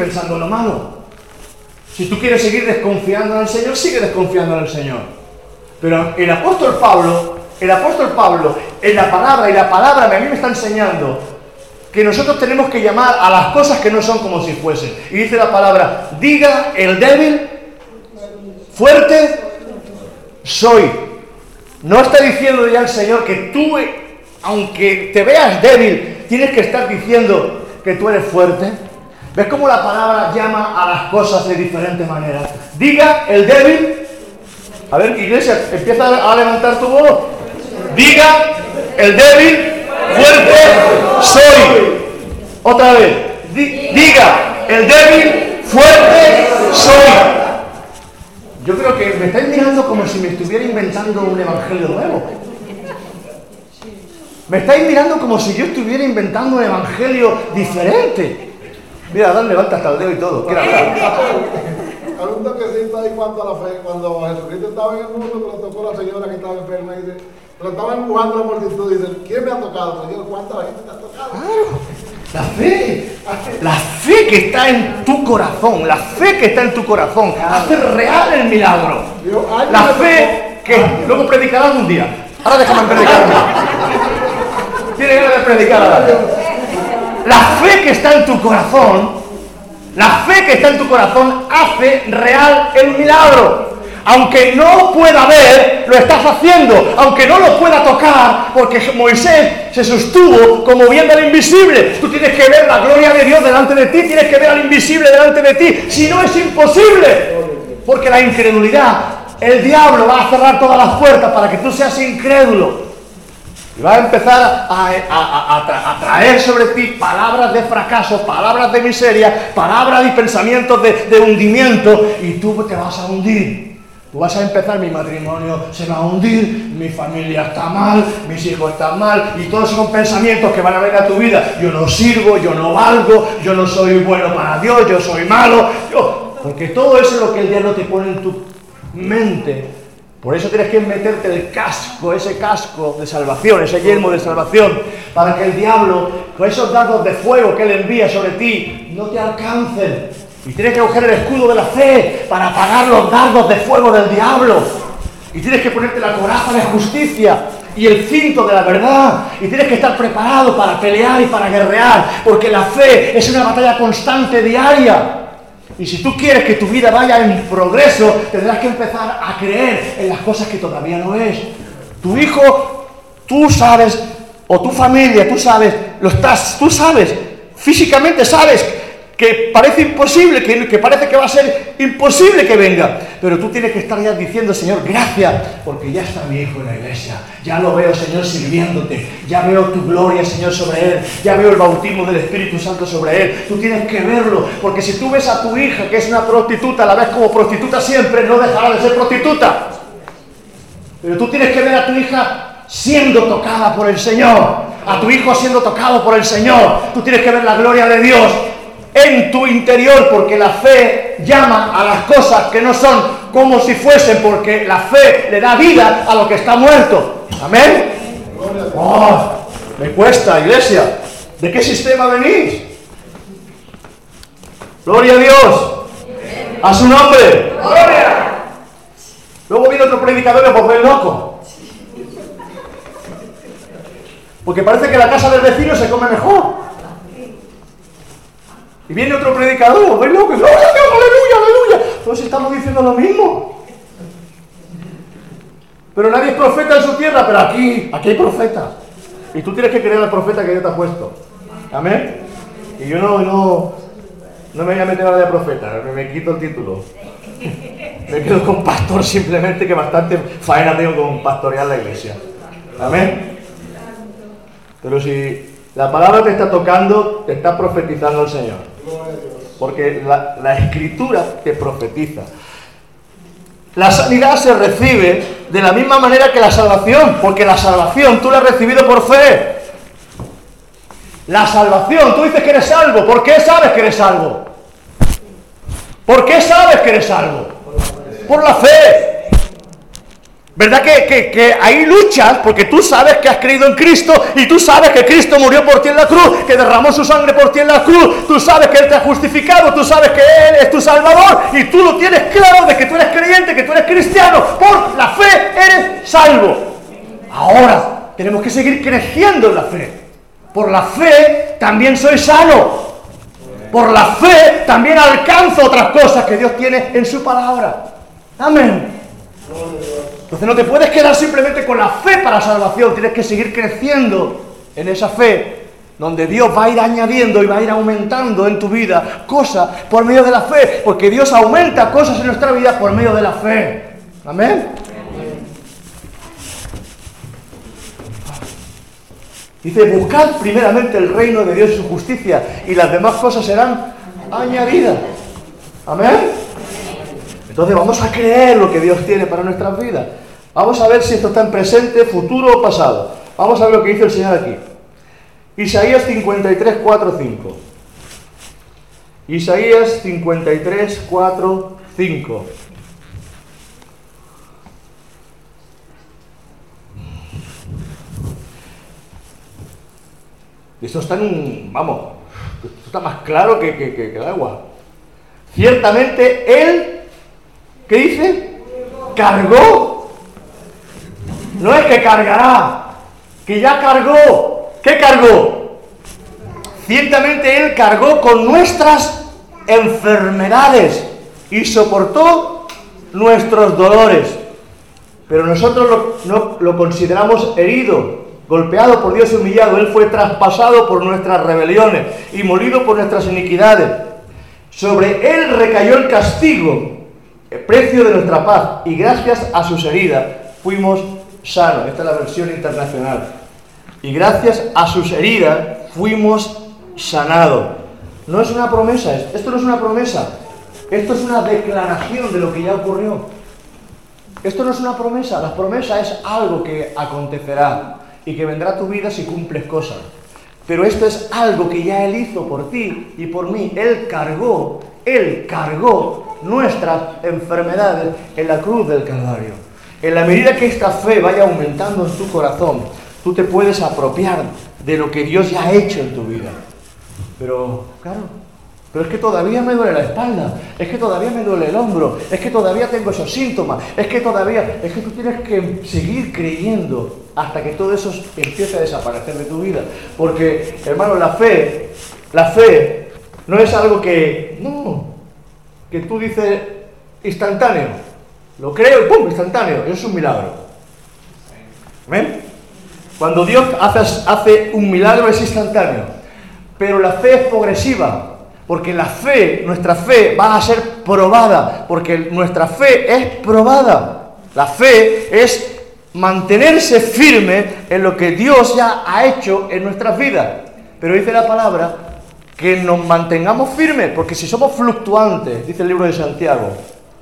pensando en lo malo. Si tú quieres seguir desconfiando en el Señor, sigue desconfiando en el Señor. Pero el apóstol Pablo, el apóstol Pablo, en la palabra, y la palabra a mí me está enseñando que nosotros tenemos que llamar a las cosas que no son como si fuesen. Y dice la palabra, diga el débil, fuerte, soy. No está diciendo ya el Señor que tú, aunque te veas débil, tienes que estar diciendo que tú eres fuerte. ¿Ves cómo la palabra llama a las cosas de diferentes maneras? Diga el débil. A ver, iglesia, empieza a levantar tu voz. Diga el débil, fuerte soy. Otra vez. diga el débil, fuerte soy. Yo creo que me estáis mirando como si me estuviera inventando un evangelio nuevo. Me estáis mirando como si yo estuviera inventando un evangelio diferente. Mira, Dan levanta hasta el dedo y todo. Hablar. Hay un toquecito ahí cuando, la fe, cuando Jesucristo estaba en el mundo, lo tocó la señora que estaba enferma y dice, lo estaba empujando la multitud y dice, ¿quién me ha tocado? Yo, ¿cuánta gente te ha tocado? Claro. La fe, la fe que está en tu corazón, la fe que está en tu corazón, hace real el milagro. La fe que luego predicarás un día. Ahora déjame predicar. Tiene ganas de predicar ahora. La fe que está en tu corazón, la fe que está en tu corazón hace real el milagro. Aunque no pueda ver, lo estás haciendo. Aunque no lo pueda tocar, porque Moisés se sostuvo como viendo al invisible. Tú tienes que ver la gloria de Dios delante de ti, tienes que ver al invisible delante de ti. Si no es imposible. Porque la incredulidad, el diablo va a cerrar todas las puertas para que tú seas incrédulo. Y va a empezar a, traer sobre ti palabras de fracaso, palabras de miseria, palabras y pensamientos de, de hundimiento, y tú te vas a hundir. Tú vas a empezar, mi matrimonio se va a hundir, mi familia está mal, mis hijos están mal, y todos son pensamientos que van a venir a tu vida. Yo no sirvo, yo no valgo, yo no soy bueno para Dios, yo soy malo. Yo, porque todo eso es lo que el diablo te pone en tu mente por eso tienes que meterte el casco, ese casco de salvación, ese yelmo de salvación, para que el diablo, con esos dardos de fuego que él envía sobre ti, no te alcancen. Y tienes que coger el escudo de la fe para apagar los dardos de fuego del diablo. Y tienes que ponerte la coraza de justicia y el cinto de la verdad. Y tienes que estar preparado para pelear y para guerrear, porque la fe es una batalla constante, diaria. Y si tú quieres que tu vida vaya en progreso, tendrás que empezar a creer en las cosas que todavía no es. Tu hijo, tú sabes, o tu familia, tú sabes, lo estás, tú sabes, físicamente sabes que parece imposible, que, parece que va a ser imposible que venga. Pero tú tienes que estar ya diciendo, Señor, gracias, porque ya está mi hijo en la iglesia. Ya lo veo, Señor, sirviéndote. Ya veo tu gloria, Señor, sobre él. Ya veo el bautismo del Espíritu Santo sobre él. Tú tienes que verlo, porque si tú ves a tu hija, que es una prostituta, la ves como prostituta siempre, no dejará de ser prostituta. Pero tú tienes que ver a tu hija siendo tocada por el Señor, a tu hijo siendo tocado por el Señor. Tú tienes que ver la gloria de Dios en tu interior, porque la fe llama a las cosas que no son como si fuesen, porque la fe le da vida a lo que está muerto. Amén. Oh, me cuesta, iglesia. ¿De qué sistema venís? Gloria a Dios. A su nombre. Gloria. Luego viene otro predicador y volver loco. Porque parece que la casa del vecino se come mejor. Y viene otro predicador, ¡ay loco! ¡Aleluya, aleluya! Todos estamos diciendo lo mismo. Pero nadie es profeta en su tierra, pero aquí, aquí hay profetas. Y tú tienes que creer al profeta que Dios te ha puesto. Amén. Y yo no, no, no me voy a meter a la de profeta, me, me quito el título. Me quedo con pastor simplemente, que bastante faena tengo con pastorear la iglesia. Amén. Pero si la palabra te está tocando, te está profetizando el Señor. Porque la, escritura te profetiza. La sanidad se recibe de la misma manera que la salvación, porque la salvación tú la has recibido por fe. La salvación, tú dices que eres salvo. ¿Por qué sabes que eres salvo? ¿Por qué sabes que eres salvo? Por la fe. ¿Verdad que, que, ahí luchas porque tú sabes que has creído en Cristo y tú sabes que Cristo murió por ti en la cruz, que derramó su sangre por ti en la cruz, tú sabes que Él te ha justificado, tú sabes que Él es tu Salvador y tú lo tienes claro de que tú eres creyente, que tú eres cristiano, por la fe eres salvo. Ahora tenemos que seguir creciendo en la fe. Por la fe también soy sano. Por la fe también alcanzo otras cosas que Dios tiene en su palabra. Amén. Entonces no te puedes quedar simplemente con la fe para salvación, tienes que seguir creciendo en esa fe, donde Dios va a ir añadiendo y va a ir aumentando en tu vida cosas por medio de la fe, porque Dios aumenta cosas en nuestra vida por medio de la fe. Amén. Dice, buscad primeramente el reino de Dios y su justicia y las demás cosas serán añadidas. Amén. Entonces vamos a creer lo que Dios tiene para nuestras vidas. Vamos a ver si esto está en presente, futuro o pasado. Vamos a ver lo que dice el Señor aquí. Isaías 53, 4, 5. Isaías 53, 4, 5. Esto está en Vamos, esto está más claro que, que el agua. Ciertamente Él, ¿qué dice? Cargó no es que cargará, que ya cargó. ¿Qué cargó? Ciertamente Él cargó con nuestras enfermedades y soportó nuestros dolores. Pero nosotros lo, lo consideramos herido, golpeado por Dios y humillado. Él fue traspasado por nuestras rebeliones y molido por nuestras iniquidades. Sobre Él recayó el castigo, el precio de nuestra paz, y gracias a sus heridas fuimos sano. Esta es la versión internacional. Y gracias a sus heridas fuimos sanados. No es una promesa, esto no es una promesa. Esto es una declaración de lo que ya ocurrió. Esto no es una promesa, la promesa es algo que acontecerá y que vendrá a tu vida si cumples cosas. Pero esto es algo que ya Él hizo por ti y por mí. Él cargó, Él cargó nuestras enfermedades en la cruz del Calvario. En la medida que esta fe vaya aumentando en tu corazón, tú te puedes apropiar de lo que Dios ya ha hecho en tu vida. Pero, claro, pero es que todavía me duele la espalda, es que todavía me duele el hombro, es que todavía tengo esos síntomas, es que todavía, es que tú tienes que seguir creyendo hasta que todo eso empiece a desaparecer de tu vida. Porque, hermano, la fe, la fe no es algo que, no, que tú dices instantáneo. Lo creo ¡pum! instantáneo. Es un milagro. ¿Ven? Cuando Dios hace, hace un milagro es instantáneo. Pero la fe es progresiva. Porque la fe, nuestra fe va a ser probada. Porque nuestra fe es probada. La fe es mantenerse firme en lo que Dios ya ha hecho en nuestras vidas. Pero dice la palabra que nos mantengamos firmes, porque si somos fluctuantes, dice el libro de Santiago,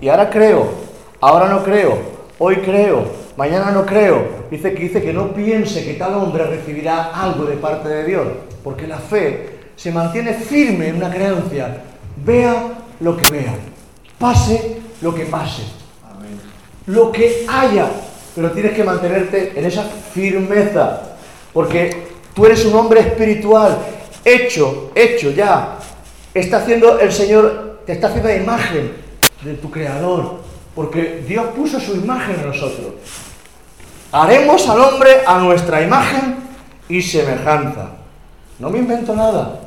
y ahora creo, Ahora no creo, hoy creo, mañana no creo. Dice que dice que no piense que tal hombre recibirá algo de parte de Dios, porque la fe se mantiene firme en una creencia, vea lo que vea, pase lo que pase, lo que haya, pero tienes que mantenerte en esa firmeza, porque tú eres un hombre espiritual, hecho, hecho ya. Está haciendo el Señor, te está haciendo la imagen de tu Creador, porque Dios puso su imagen en nosotros. Haremos al hombre a nuestra imagen y semejanza. No me invento nada.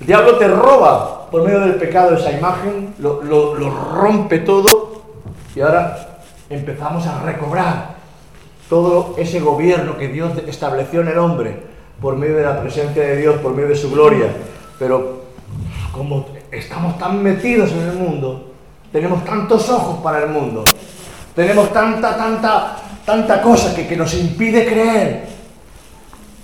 El diablo te roba por medio del pecado esa imagen, lo, lo rompe todo y ahora empezamos a recobrar todo ese gobierno que Dios estableció en el hombre por medio de la presencia de Dios, por medio de su gloria. Pero como estamos tan metidos en el mundo, tenemos tantos ojos para el mundo. Tenemos tanta, tanta, tanta cosa que, que nos impide creer.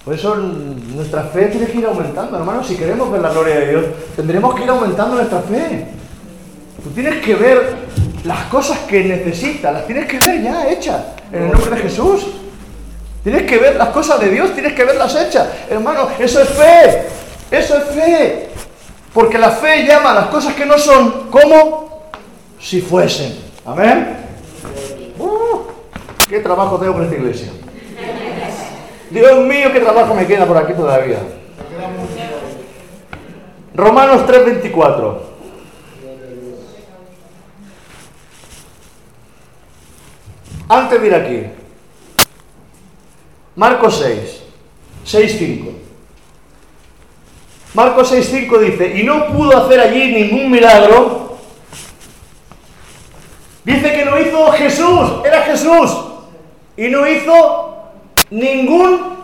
Por eso nuestra fe tiene que ir aumentando, hermanos. Si queremos ver la gloria de Dios, tendremos que ir aumentando nuestra fe. Tú tienes que ver las cosas que necesitas, las tienes que ver ya hechas en el nombre de Jesús. Tienes que ver las cosas de Dios, tienes que verlas hechas. Hermano, eso es fe. Eso es fe. Porque la fe llama a las cosas que no son como si fuesen. Amén. Uh. ¿Qué trabajo tengo con esta iglesia? Dios mío, qué trabajo me queda por aquí todavía. Romanos 3:24. Antes de ir aquí, Marcos 6, 6.5. Marcos 6.5 dice, y no pudo hacer allí ningún milagro. Dice que no hizo Jesús, era Jesús. Y no hizo ningún,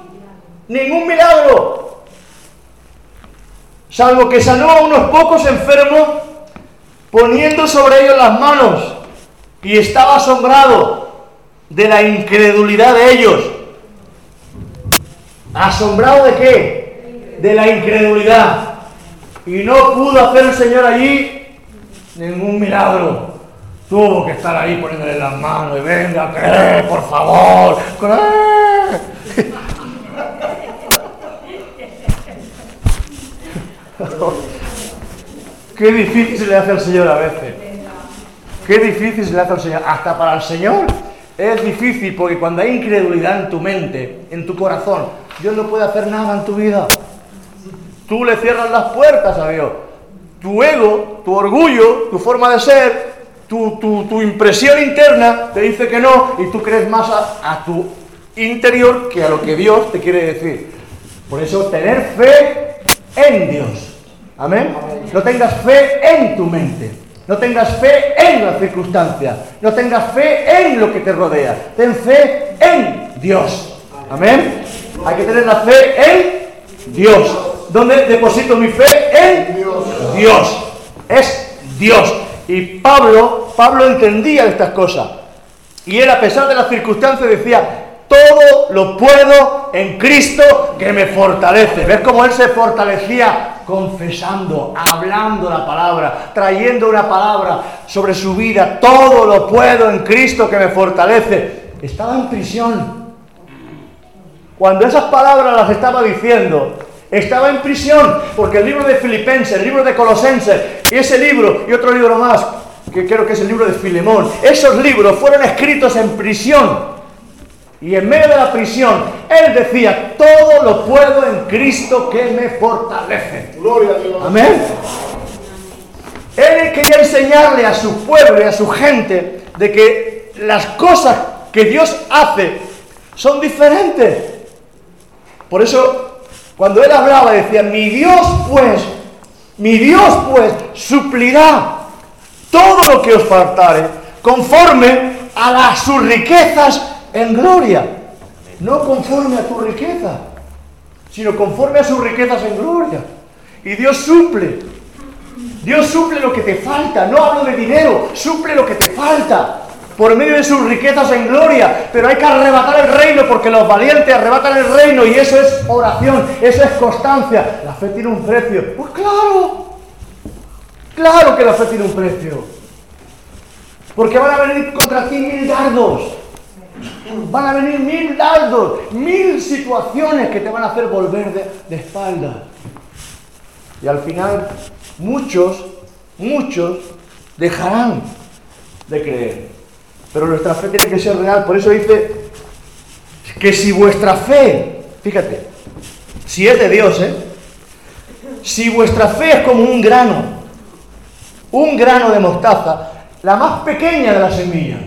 ningún milagro. Salvo que sanó a unos pocos enfermos poniendo sobre ellos las manos. Y estaba asombrado de la incredulidad de ellos. ¿Asombrado de qué? De la incredulidad. Y no pudo hacer el Señor allí ningún milagro. Tuvo que estar ahí poniéndole las manos y venga, cree, por favor, cree. Qué difícil se le hace al Señor a veces. Qué difícil se le hace al Señor. Hasta para el Señor es difícil porque cuando hay incredulidad en tu mente, en tu corazón, Dios no puede hacer nada en tu vida. Tú le cierras las puertas a Dios. Tu ego, tu orgullo, tu forma de ser, tu, tu, impresión interna te dice que no y tú crees más a, a tu interior que a lo que Dios te quiere decir. Por eso tener fe en Dios. Amén. No tengas fe en tu mente. No tengas fe en las circunstancias. No tengas fe en lo que te rodea. Ten fe en Dios. Amén. Hay que tener la fe en Dios. ¿Dónde deposito mi fe? En Dios. Es Dios. Y Pablo, Pablo entendía estas cosas. Y él, a pesar de las circunstancias, decía, todo lo puedo en Cristo que me fortalece. ¿Ves cómo él se fortalecía? Confesando, hablando la palabra, trayendo una palabra sobre su vida. Todo lo puedo en Cristo que me fortalece. Estaba en prisión. Cuando esas palabras las estaba diciendo, estaba en prisión, porque el libro de Filipenses, el libro de Colosenses, y ese libro y otro libro más, que creo que es el libro de Filemón, esos libros fueron escritos en prisión. Y en medio de la prisión, él decía, todo lo puedo en Cristo que me fortalece. Gloria a Dios. Amén. Él quería enseñarle a su pueblo y a su gente de que las cosas que Dios hace son diferentes. Por eso, cuando él hablaba, decía, mi Dios pues, mi Dios pues, suplirá todo lo que os faltare, conforme a las sus riquezas en gloria. No conforme a tu riqueza, sino conforme a sus riquezas en gloria. Y Dios suple. Dios suple lo que te falta. No hablo de dinero, suple lo que te falta. Por medio de sus riquezas en gloria. Pero hay que arrebatar el reino porque los valientes arrebatan el reino y eso es oración, eso es constancia. La fe tiene un precio. Pues claro. Claro que la fe tiene un precio. Porque van a venir contra ti mil dardos. Van a venir mil dardos, mil situaciones que te van a hacer volver de, de espalda. Y al final, muchos, muchos dejarán de creer. Pero nuestra fe tiene que ser real. Por eso dice que si vuestra fe, fíjate, si es de Dios, ¿eh? Si vuestra fe es como un grano, un grano de mostaza, la más pequeña de las semillas,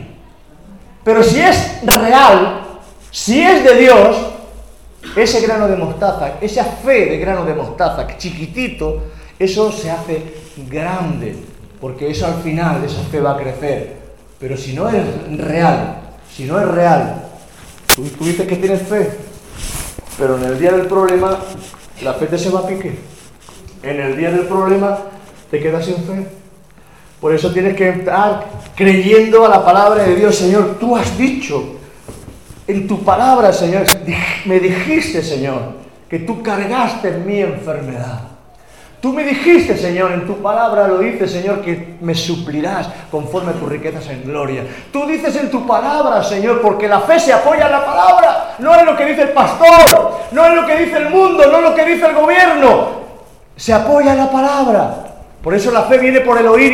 pero si es real, si es de Dios, ese grano de mostaza, esa fe de grano de mostaza, chiquitito, eso se hace grande, porque eso al final, esa fe va a crecer. Pero si no es real, si no es real, tú, dices que tienes fe, pero en el día del problema la fe te se va a pique. En el día del problema te quedas sin fe. Por eso tienes que entrar creyendo a la palabra de Dios. Señor, tú has dicho en tu palabra, Señor, me dijiste, Señor, que tú cargaste mi enfermedad. Tú me dijiste, Señor, en tu palabra lo dices, Señor, que me suplirás conforme a tus riquezas en gloria. Tú dices en tu palabra, Señor, porque la fe se apoya en la palabra, no en lo que dice el pastor, no en lo que dice el mundo, no en lo que dice el gobierno. Se apoya en la palabra. Por eso la fe viene por el oír